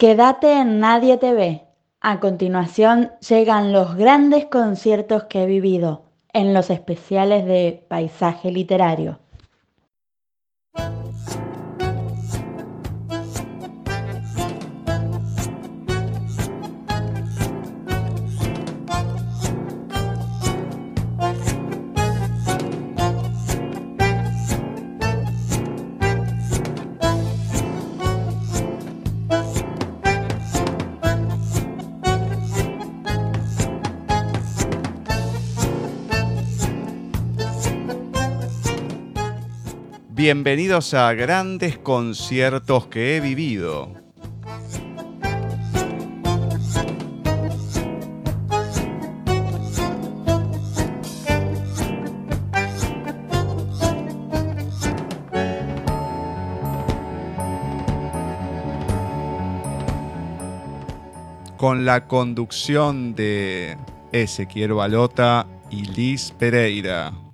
Quédate en Nadie te ve. A continuación llegan los grandes conciertos que he vivido en los especiales de Paisaje Literario. Bienvenidos a grandes conciertos que he vivido. Con la conducción de Ezequiel Balota y Liz Pereira.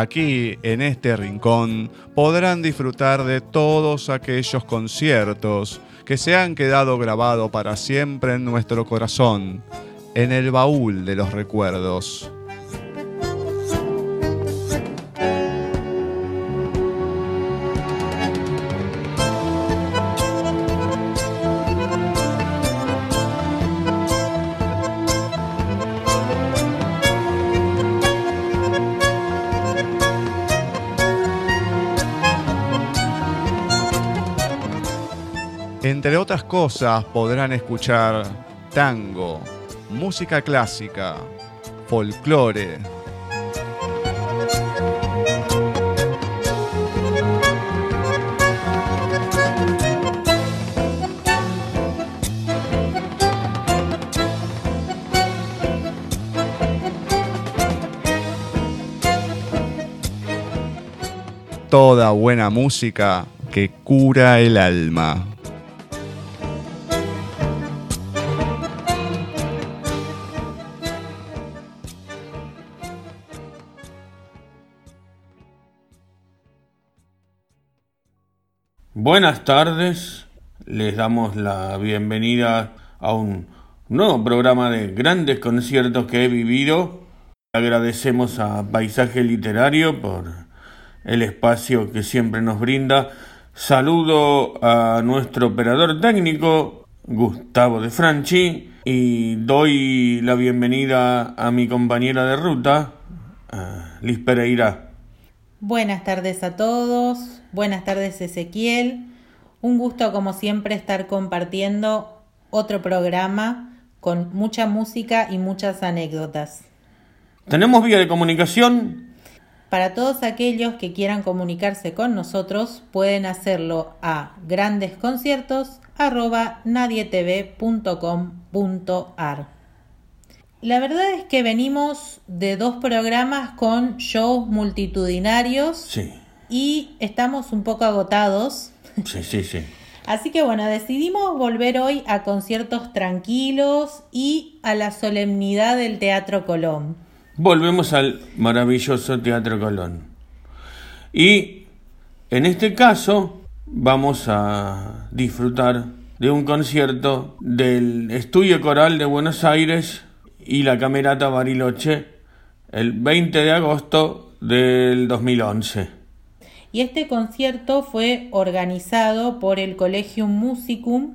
Aquí, en este rincón, podrán disfrutar de todos aquellos conciertos que se han quedado grabados para siempre en nuestro corazón, en el baúl de los recuerdos. Entre otras cosas podrán escuchar tango, música clásica, folclore. Toda buena música que cura el alma. Buenas tardes, les damos la bienvenida a un nuevo programa de grandes conciertos que he vivido. Agradecemos a Paisaje Literario por el espacio que siempre nos brinda. Saludo a nuestro operador técnico, Gustavo de Franchi, y doy la bienvenida a mi compañera de ruta, Liz Pereira. Buenas tardes a todos, buenas tardes Ezequiel. Un gusto como siempre estar compartiendo otro programa con mucha música y muchas anécdotas. ¿Tenemos vía de comunicación? Para todos aquellos que quieran comunicarse con nosotros pueden hacerlo a grandesconciertos@nadietv.com.ar. La verdad es que venimos de dos programas con shows multitudinarios Sí, y estamos un poco agotados. sí, sí, sí. Así que bueno, decidimos volver hoy a conciertos tranquilos y a la solemnidad del Teatro Colón. Volvemos al maravilloso Teatro Colón. Y en este caso vamos a disfrutar de un concierto del Estudio Coral de Buenos Aires y la Camerata Bariloche el 20 de agosto del 2011. Y este concierto fue organizado por el Collegium Musicum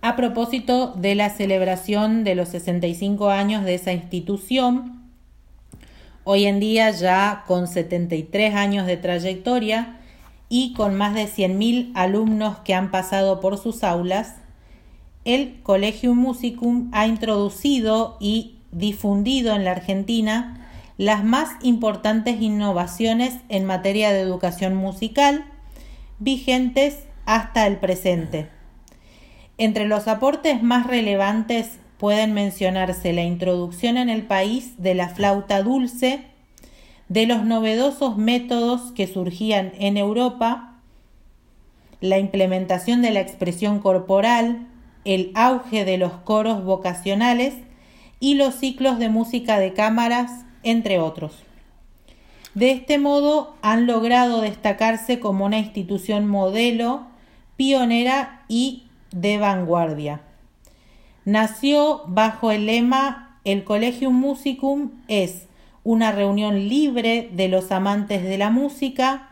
a propósito de la celebración de los 65 años de esa institución. Hoy en día ya con 73 años de trayectoria y con más de 100.000 alumnos que han pasado por sus aulas, el Collegium Musicum ha introducido y difundido en la Argentina las más importantes innovaciones en materia de educación musical vigentes hasta el presente. Entre los aportes más relevantes pueden mencionarse la introducción en el país de la flauta dulce, de los novedosos métodos que surgían en Europa, la implementación de la expresión corporal, el auge de los coros vocacionales y los ciclos de música de cámaras, entre otros. De este modo han logrado destacarse como una institución modelo, pionera y de vanguardia. Nació bajo el lema El Collegium Musicum es una reunión libre de los amantes de la música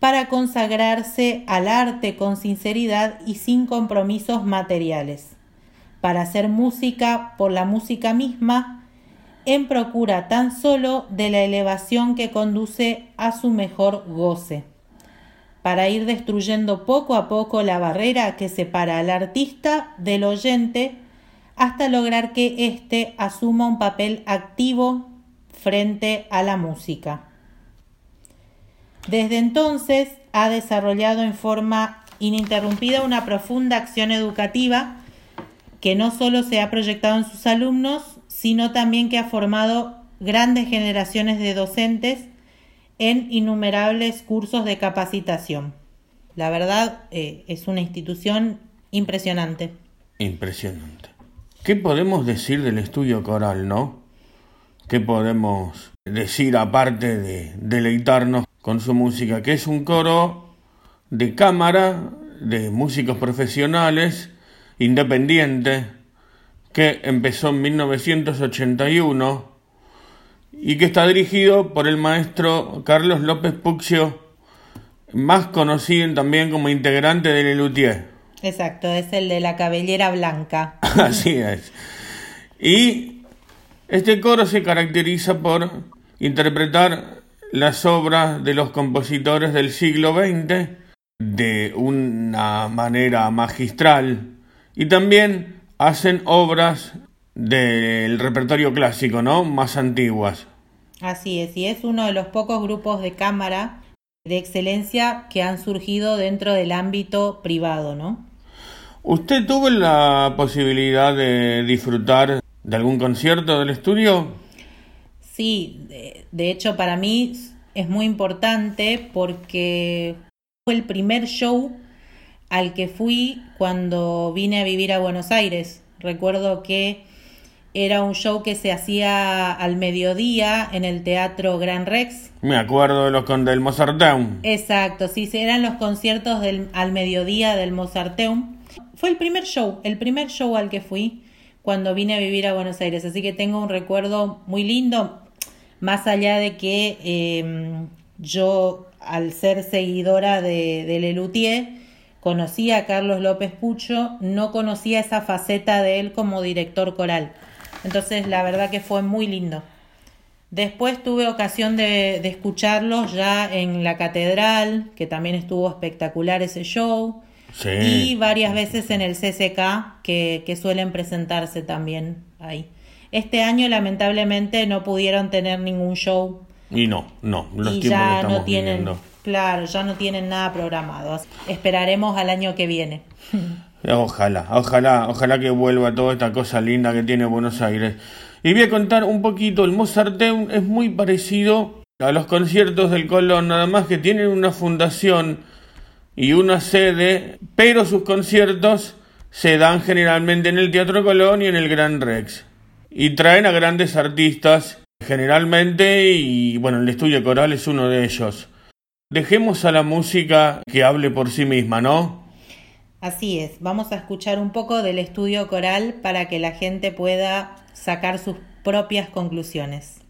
para consagrarse al arte con sinceridad y sin compromisos materiales, para hacer música por la música misma, en procura tan solo de la elevación que conduce a su mejor goce, para ir destruyendo poco a poco la barrera que separa al artista del oyente hasta lograr que éste asuma un papel activo frente a la música. Desde entonces ha desarrollado en forma ininterrumpida una profunda acción educativa que no solo se ha proyectado en sus alumnos, sino también que ha formado grandes generaciones de docentes en innumerables cursos de capacitación. La verdad eh, es una institución impresionante. Impresionante. ¿Qué podemos decir del estudio coral, no? ¿Qué podemos decir aparte de deleitarnos con su música? Que es un coro de cámara, de músicos profesionales, independiente, que empezó en 1981 y que está dirigido por el maestro Carlos López Puccio, más conocido también como integrante del Lelutier. Exacto, es el de la cabellera blanca. Así es. Y este coro se caracteriza por interpretar las obras de los compositores del siglo XX de una manera magistral y también hacen obras del repertorio clásico, ¿no? Más antiguas. Así es, y es uno de los pocos grupos de cámara de excelencia que han surgido dentro del ámbito privado, ¿no? ¿Usted tuvo la posibilidad de disfrutar de algún concierto del estudio? Sí, de, hecho para mí es muy importante porque fue el primer show al que fui cuando vine a vivir a Buenos Aires. Recuerdo que era un show que se hacía al mediodía en el Teatro Gran Rex. Me acuerdo de los con del Mozarteum. Exacto, sí, eran los conciertos del, al mediodía del Mozarteum. Fue el primer show, el primer show al que fui cuando vine a vivir a Buenos Aires. Así que tengo un recuerdo muy lindo, más allá de que em, yo, al ser seguidora de, de Lelutier, conocía a Carlos López Pucho, no conocía esa faceta de él como director coral. Entonces, la verdad que fue muy lindo. Después tuve ocasión de, de escucharlos ya en la catedral, que también estuvo espectacular ese show. Y varias veces en el CCK que, que suelen presentarse también ahí. Este año lamentablemente no pudieron tener ningún show. Y no, no, los y ya no tienen, claro, ya no tienen nada programado. Esperaremos al año que viene. Ojalá, ojalá, ojalá que vuelva toda esta cosa linda que tiene Buenos Aires. Y voy a contar un poquito, el Mozarteum es muy parecido a los conciertos del Colón, nada más que tienen una fundación y una sede, pero sus conciertos se dan generalmente en el Teatro Colón y en el Gran Rex. Y traen a grandes artistas generalmente y bueno, el estudio coral es uno de ellos. Dejemos a la música que hable por sí misma, ¿no? Así es, vamos a escuchar un poco del estudio coral para que la gente pueda sacar sus propias conclusiones.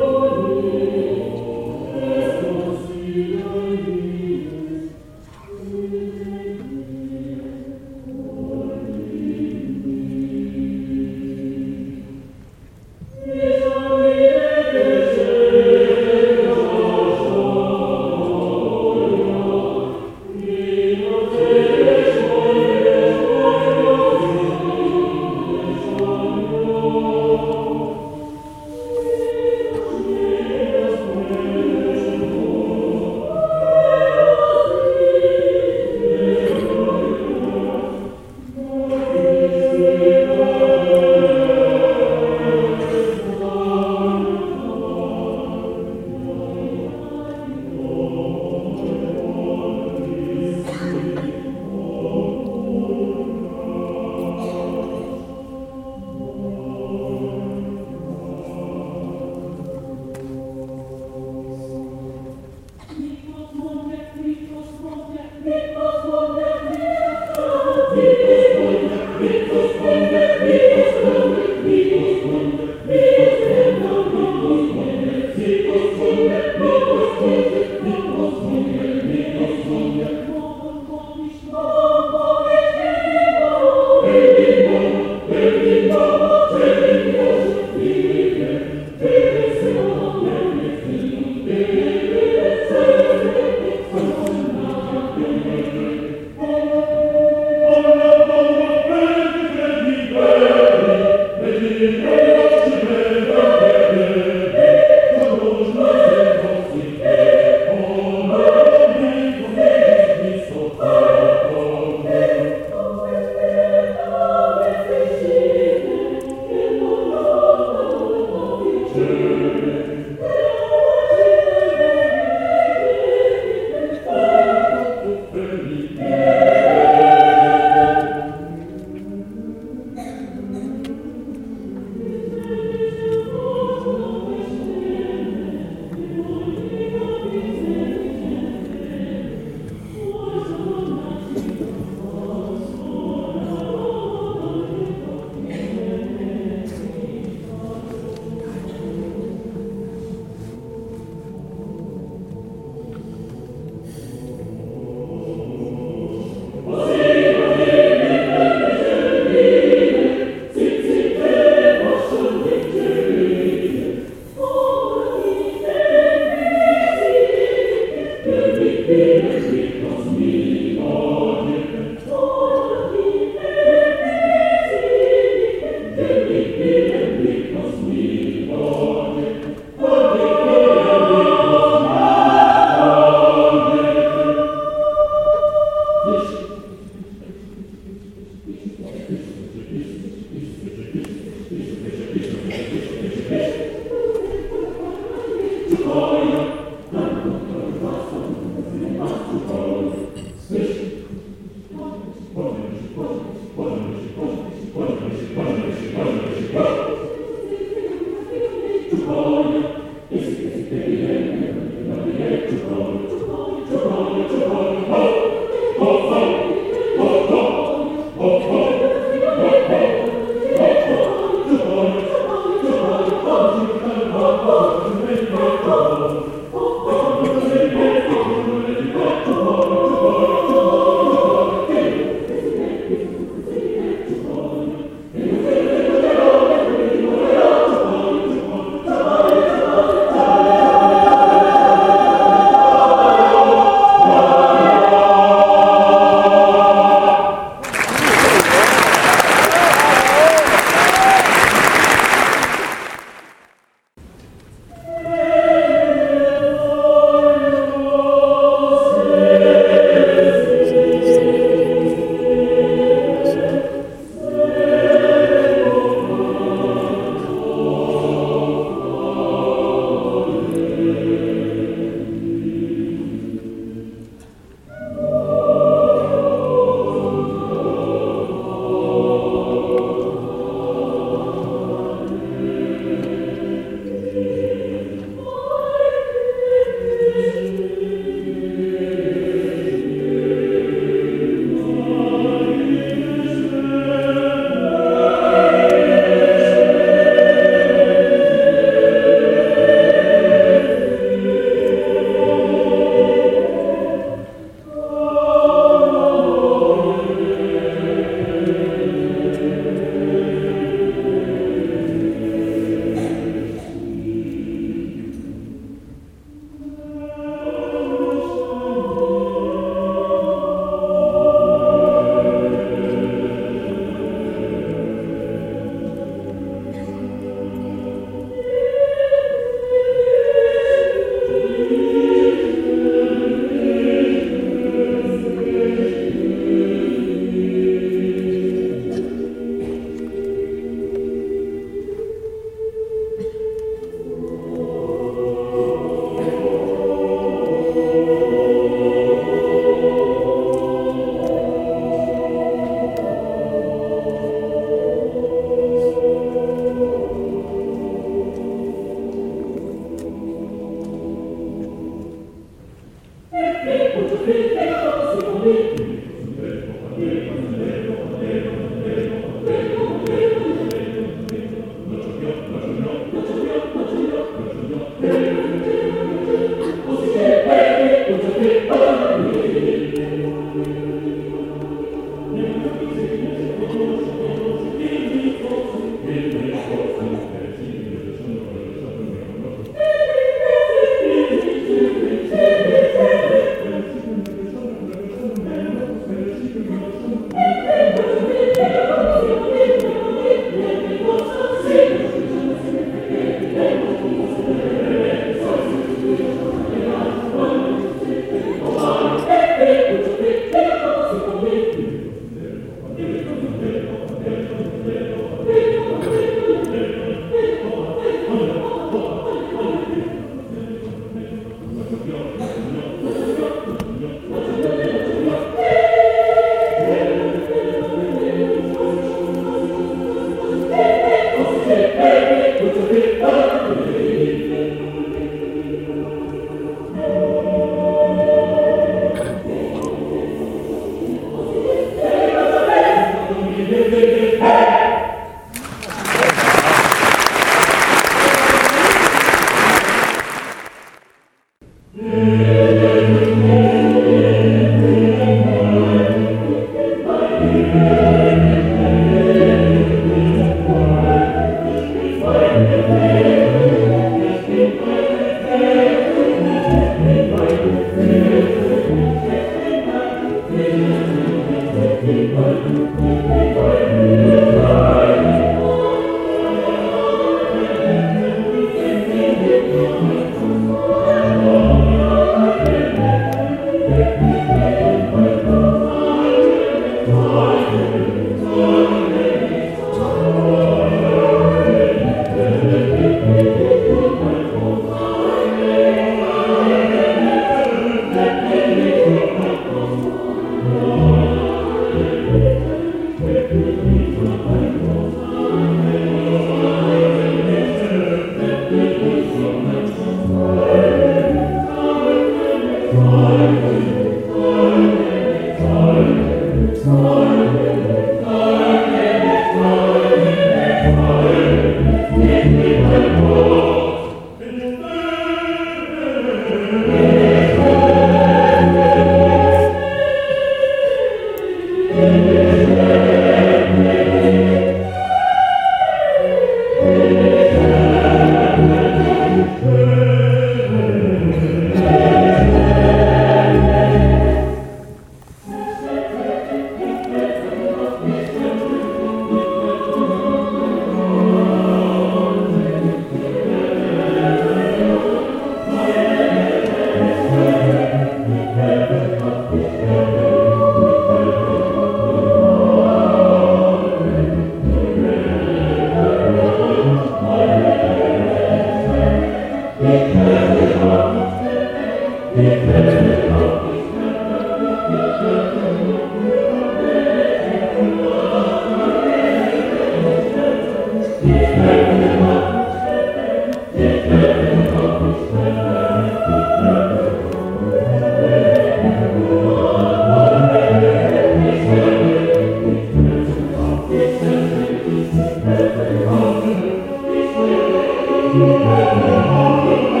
Oh,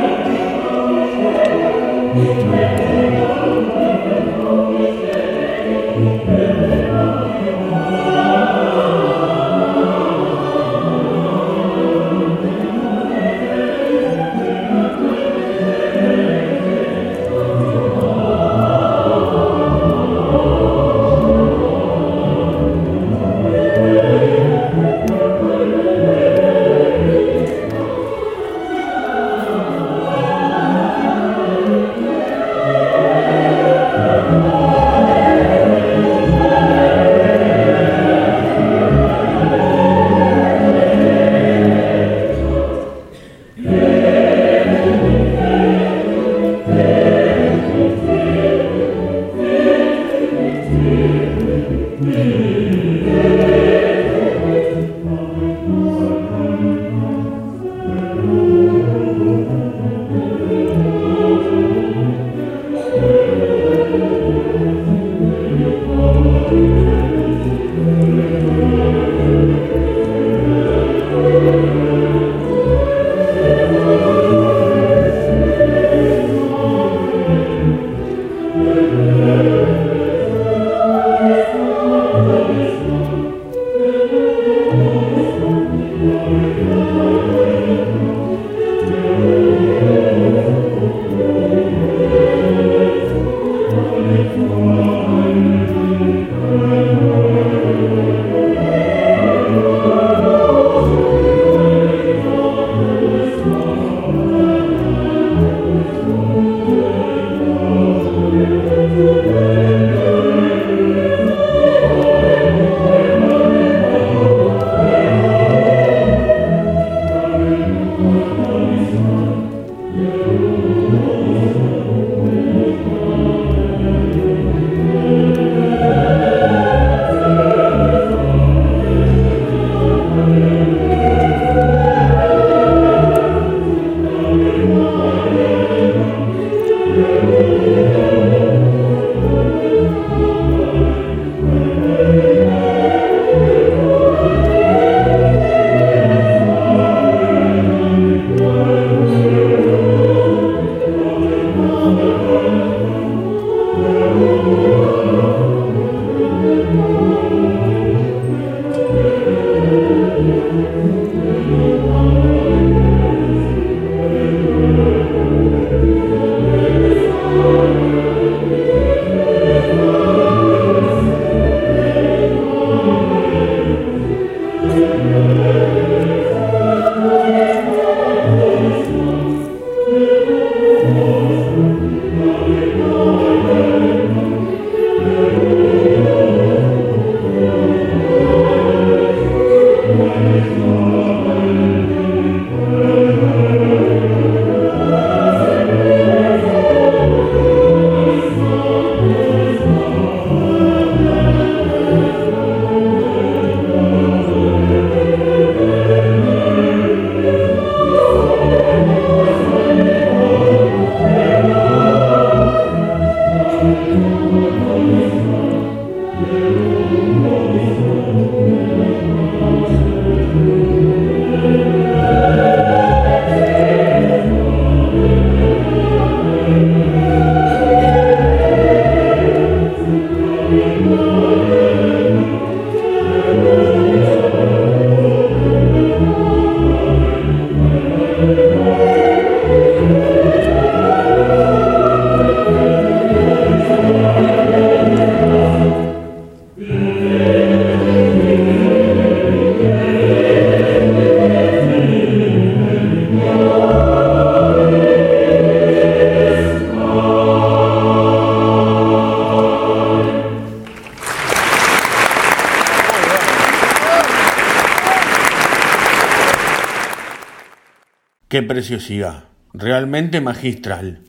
Qué preciosidad, realmente magistral.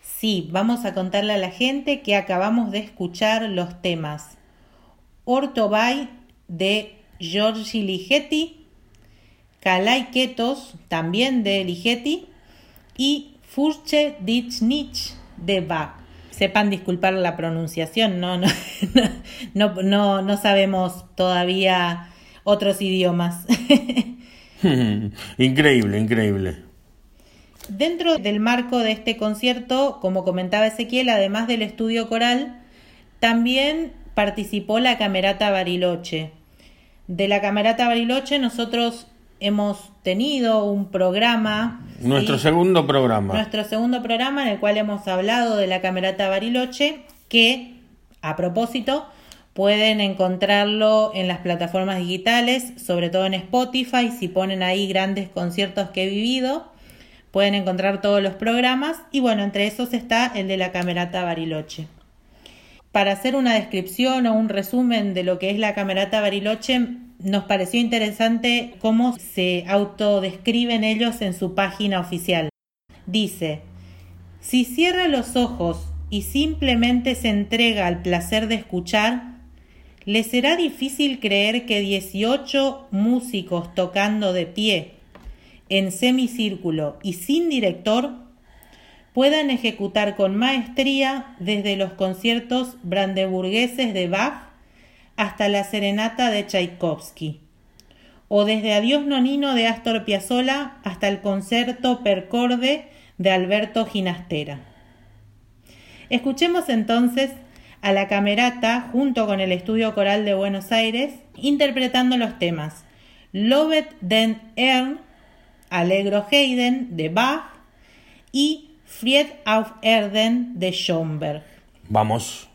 Sí, vamos a contarle a la gente que acabamos de escuchar los temas Orto Bay de Giorgi Ligeti, Kalai Ketos, también de Ligeti, y Furche dich nicht de Bach. Sepan disculpar la pronunciación, no, no, no, no, no sabemos todavía otros idiomas. increíble, increíble. Dentro del marco de este concierto, como comentaba Ezequiel, además del estudio coral, también participó la Camerata Bariloche. De la Camerata Bariloche nosotros hemos tenido un programa. Nuestro segundo programa. Nuestro segundo programa en el cual hemos hablado de la Camerata Bariloche, que, a propósito, pueden encontrarlo en las plataformas digitales, sobre todo en Spotify, si ponen ahí grandes conciertos que he vivido. Pueden encontrar todos los programas y bueno, entre esos está el de la Camerata Bariloche. Para hacer una descripción o un resumen de lo que es la Camerata Bariloche, nos pareció interesante cómo se autodescriben ellos en su página oficial. Dice, si cierra los ojos y simplemente se entrega al placer de escuchar, le será difícil creer que 18 músicos tocando de pie en semicírculo y sin director puedan ejecutar con maestría desde los conciertos brandeburgueses de Bach hasta la serenata de Tchaikovsky, o desde Adiós Nonino de Astor Piazzolla hasta el concierto Percorde de Alberto Ginastera. Escuchemos entonces a la camerata junto con el Estudio Coral de Buenos Aires interpretando los temas Lovet den Ern Allegro Heiden de Bach y Fried auf Erden de Schomberg. Vamos.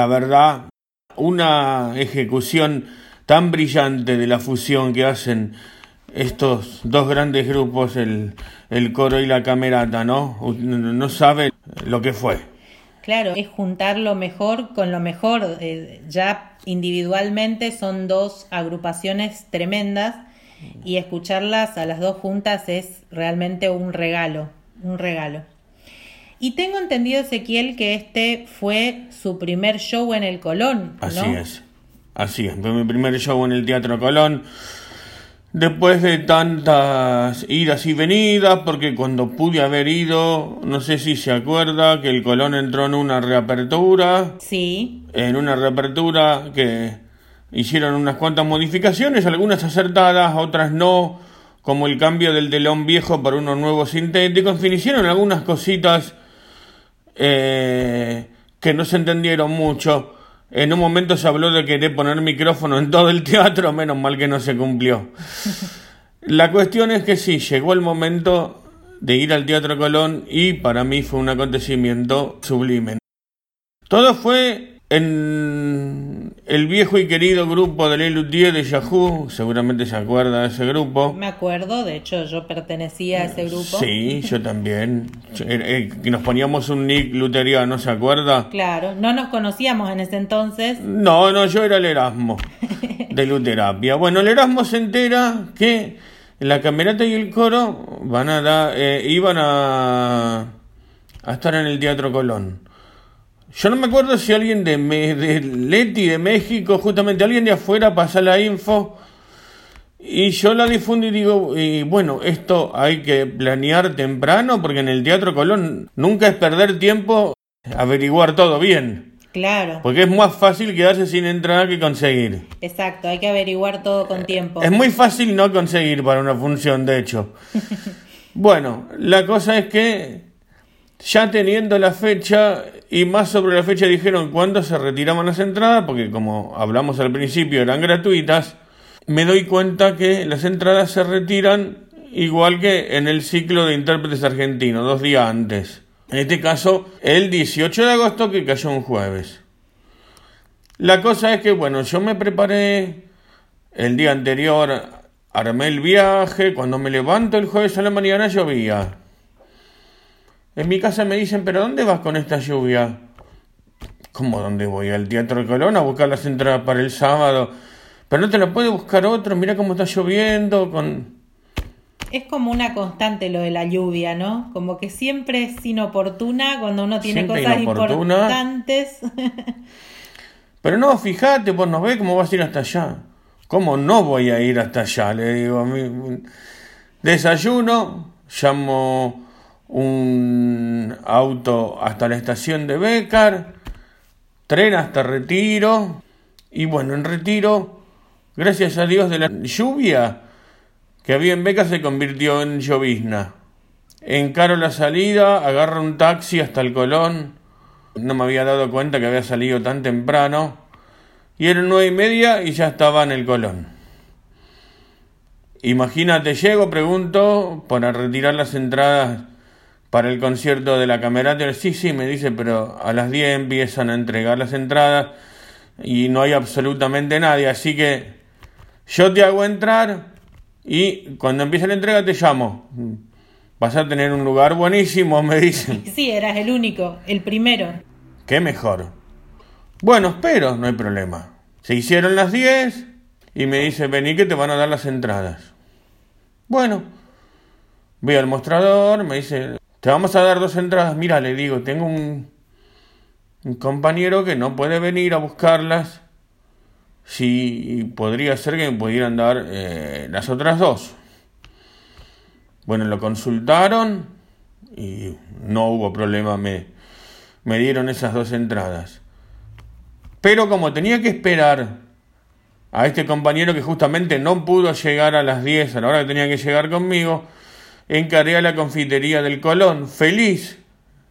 La verdad, una ejecución tan brillante de la fusión que hacen estos dos grandes grupos, el, el coro y la camerata, ¿no? No sabe lo que fue. Claro, es juntar lo mejor con lo mejor. Eh, ya individualmente son dos agrupaciones tremendas y escucharlas a las dos juntas es realmente un regalo, un regalo. Y tengo entendido, Ezequiel, que este fue su primer show en el Colón. Así es, así es, fue mi primer show en el Teatro Colón. Después de tantas idas y venidas, porque cuando pude haber ido, no sé si se acuerda que el Colón entró en una reapertura. Sí. En una reapertura que hicieron unas cuantas modificaciones, algunas acertadas, otras no, como el cambio del telón viejo por uno nuevo sintético. En fin, hicieron algunas cositas eh, que no se entendieron mucho. En un momento se habló de querer poner micrófono en todo el teatro, menos mal que no se cumplió. La cuestión es que sí, llegó el momento de ir al Teatro Colón y para mí fue un acontecimiento sublime. Todo fue en el viejo y querido grupo de Lelutier de Yahoo, seguramente se acuerda de ese grupo. Me acuerdo, de hecho yo pertenecía a ese grupo. Sí, yo también. Eh, nos poníamos un nick luteriano, ¿se acuerda? Claro, no nos conocíamos en ese entonces. No, no, yo era el Erasmo de Luterapia. Bueno, el Erasmo se entera que la camerata y el coro van a dar, eh, iban a, a estar en el Teatro Colón. Yo no me acuerdo si alguien de, de Leti de México, justamente alguien de afuera pasa la info y yo la difundo y digo, y bueno, esto hay que planear temprano porque en el Teatro Colón nunca es perder tiempo averiguar todo bien. Claro. Porque es más fácil quedarse sin entrada que conseguir. Exacto, hay que averiguar todo con tiempo. Es muy fácil no conseguir para una función, de hecho. bueno, la cosa es que ya teniendo la fecha y más sobre la fecha dijeron cuándo se retiraban las entradas, porque como hablamos al principio eran gratuitas, me doy cuenta que las entradas se retiran igual que en el ciclo de intérpretes argentinos, dos días antes. En este caso, el 18 de agosto que cayó un jueves. La cosa es que, bueno, yo me preparé el día anterior, armé el viaje, cuando me levanto el jueves a la mañana llovía. En mi casa me dicen, pero ¿dónde vas con esta lluvia? ¿Cómo dónde voy? ¿Al Teatro de Colón a buscar las entradas para el sábado? Pero no te la puede buscar otro, mira cómo está lloviendo con... Es como una constante lo de la lluvia, ¿no? Como que siempre es inoportuna cuando uno tiene cosas importantes. Pero no, fíjate, vos no ves cómo vas a ir hasta allá. ¿Cómo no voy a ir hasta allá? Le digo a mí. Desayuno, llamo un auto hasta la estación de Becar, tren hasta Retiro, y bueno, en Retiro, gracias a Dios de la lluvia que había en Becar se convirtió en llovizna. Encaro la salida, agarro un taxi hasta el Colón, no me había dado cuenta que había salido tan temprano, y eran nueve y media y ya estaba en el Colón. Imagínate, llego, pregunto, para retirar las entradas para el concierto de la Camerata. Sí, sí, me dice, pero a las 10 empiezan a entregar las entradas y no hay absolutamente nadie. Así que yo te hago entrar y cuando empiece la entrega te llamo. Vas a tener un lugar buenísimo, me dicen. Sí, eras el único, el primero. Qué mejor. Bueno, espero, no hay problema. Se hicieron las 10 y me dice, vení que te van a dar las entradas. Bueno, voy al mostrador, me dice, te vamos a dar dos entradas. Mira, le digo, tengo un, un compañero que no puede venir a buscarlas. Si podría ser que me pudieran dar eh, las otras dos. Bueno, lo consultaron y no hubo problema, me, me dieron esas dos entradas. Pero como tenía que esperar a este compañero que justamente no pudo llegar a las 10 a la hora que tenía que llegar conmigo, encaré a la confitería del Colón, feliz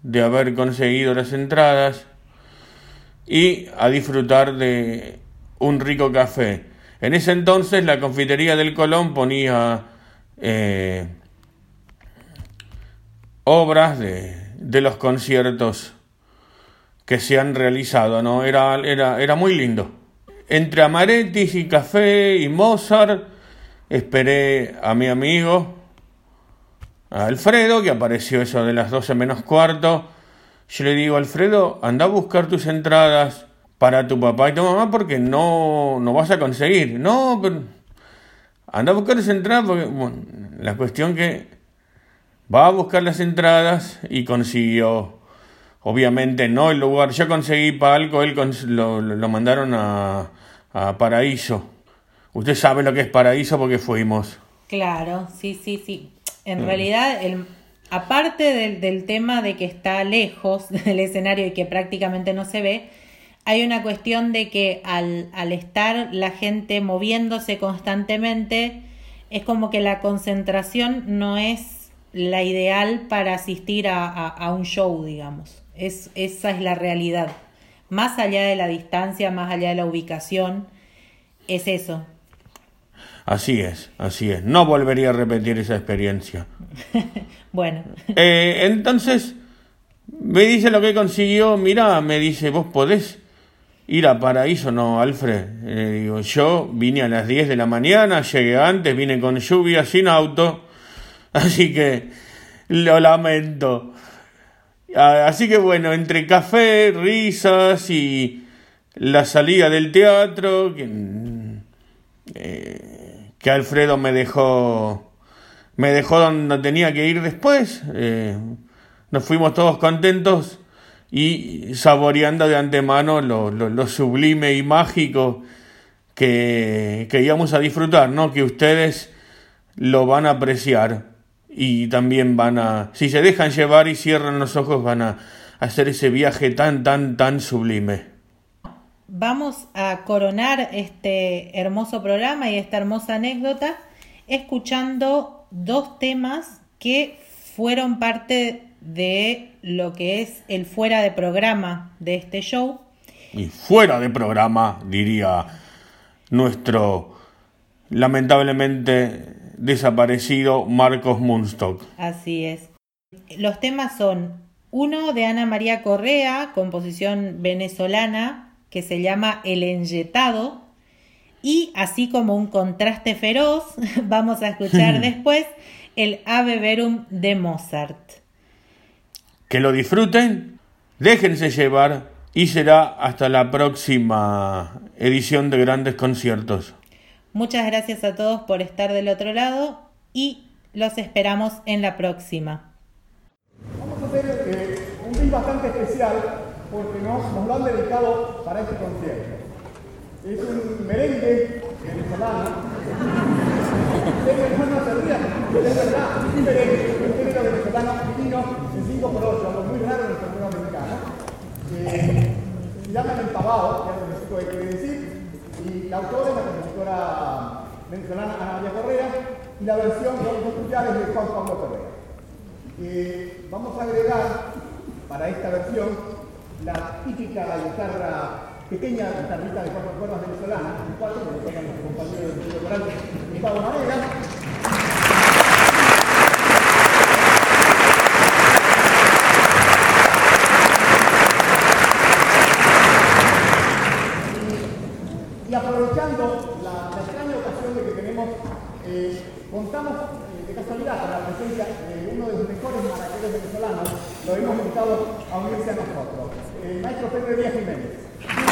de haber conseguido las entradas y a disfrutar de un rico café. En ese entonces la confitería del Colón ponía eh, obras de, de los conciertos que se han realizado, ¿no? Era, era, era muy lindo. Entre amaretis y café y Mozart, esperé a mi amigo, Alfredo, que apareció eso de las 12 menos cuarto. Yo le digo, Alfredo, anda a buscar tus entradas para tu papá y tu mamá porque no, no vas a conseguir. No, pero anda a buscar tus entradas porque la cuestión que va a buscar las entradas y consiguió Obviamente no el lugar. Yo conseguí palco, él lo, lo, mandaron a, a Paraíso. Usted sabe lo que es Paraíso porque fuimos. Claro, sí, sí, sí. En mm. realidad, el, aparte del, del, tema de que está lejos del escenario y que prácticamente no se ve, hay una cuestión de que al, al estar la gente moviéndose constantemente, es como que la concentración no es la ideal para asistir a, a, a un show, digamos. Es, esa es la realidad. Más allá de la distancia, más allá de la ubicación, es eso. Así es, así es. No volvería a repetir esa experiencia. bueno. Eh, entonces, me dice lo que consiguió. Mira, me dice, vos podés ir a Paraíso. No, Alfred. digo, yo vine a las 10 de la mañana, llegué antes, vine con lluvia, sin auto. Así que lo lamento. Así que bueno, entre café, risas y la salida del teatro, que, eh, que Alfredo me dejó, me dejó donde tenía que ir después. Eh, nos fuimos todos contentos y saboreando de antemano lo, lo, sublime y mágico que, que íbamos a disfrutar, ¿no? Que ustedes lo van a apreciar y también van a, si se dejan llevar y cierran los ojos, van a hacer ese viaje tan, tan, tan sublime. Vamos a coronar este hermoso programa y esta hermosa anécdota escuchando dos temas que fueron parte de lo que es el fuera de programa de este show. Y fuera de programa, diría nuestro lamentablemente desaparecido Marcos Munstock. Así es. Los temas son uno de Ana María Correa, composición venezolana, que se llama El Enyetado, y así como un contraste feroz, vamos a escuchar después el Ave Verum de Mozart. Que lo disfruten, déjense llevar y será hasta la próxima edición de grandes conciertos. Muchas gracias a todos por estar del otro lado y los esperamos en la próxima. Vamos a hacer eh, un día bastante especial porque nos, nos, lo han dedicado para este concierto. Es un merengue venezolano. no se rían, es verdad, un merengue, un género venezolano divino en 5 por 8, algo muy raro en el programa mexicano. Eh, se llama El Empavado, que es lo que quiere decir, y la autora es la compositora venezolana Ana María Correa y la versión que vamos a escuchar es de Juan Pablo Correa. Eh, vamos a agregar para esta versión la típica guitarra, pequeña guitarrita de cuatro cuerdas venezolana, cuatro, que tocan nuestro compañero del Instituto Coral, Gustavo Manera. Y aprovechando la, extraña ocasión de que tenemos, eh, contamos eh, de casualidad con la presencia de uno de los mejores maraqueros venezolanos, lo hemos invitado a unirse a nosotros, maestro Pedro Díaz Jiménez.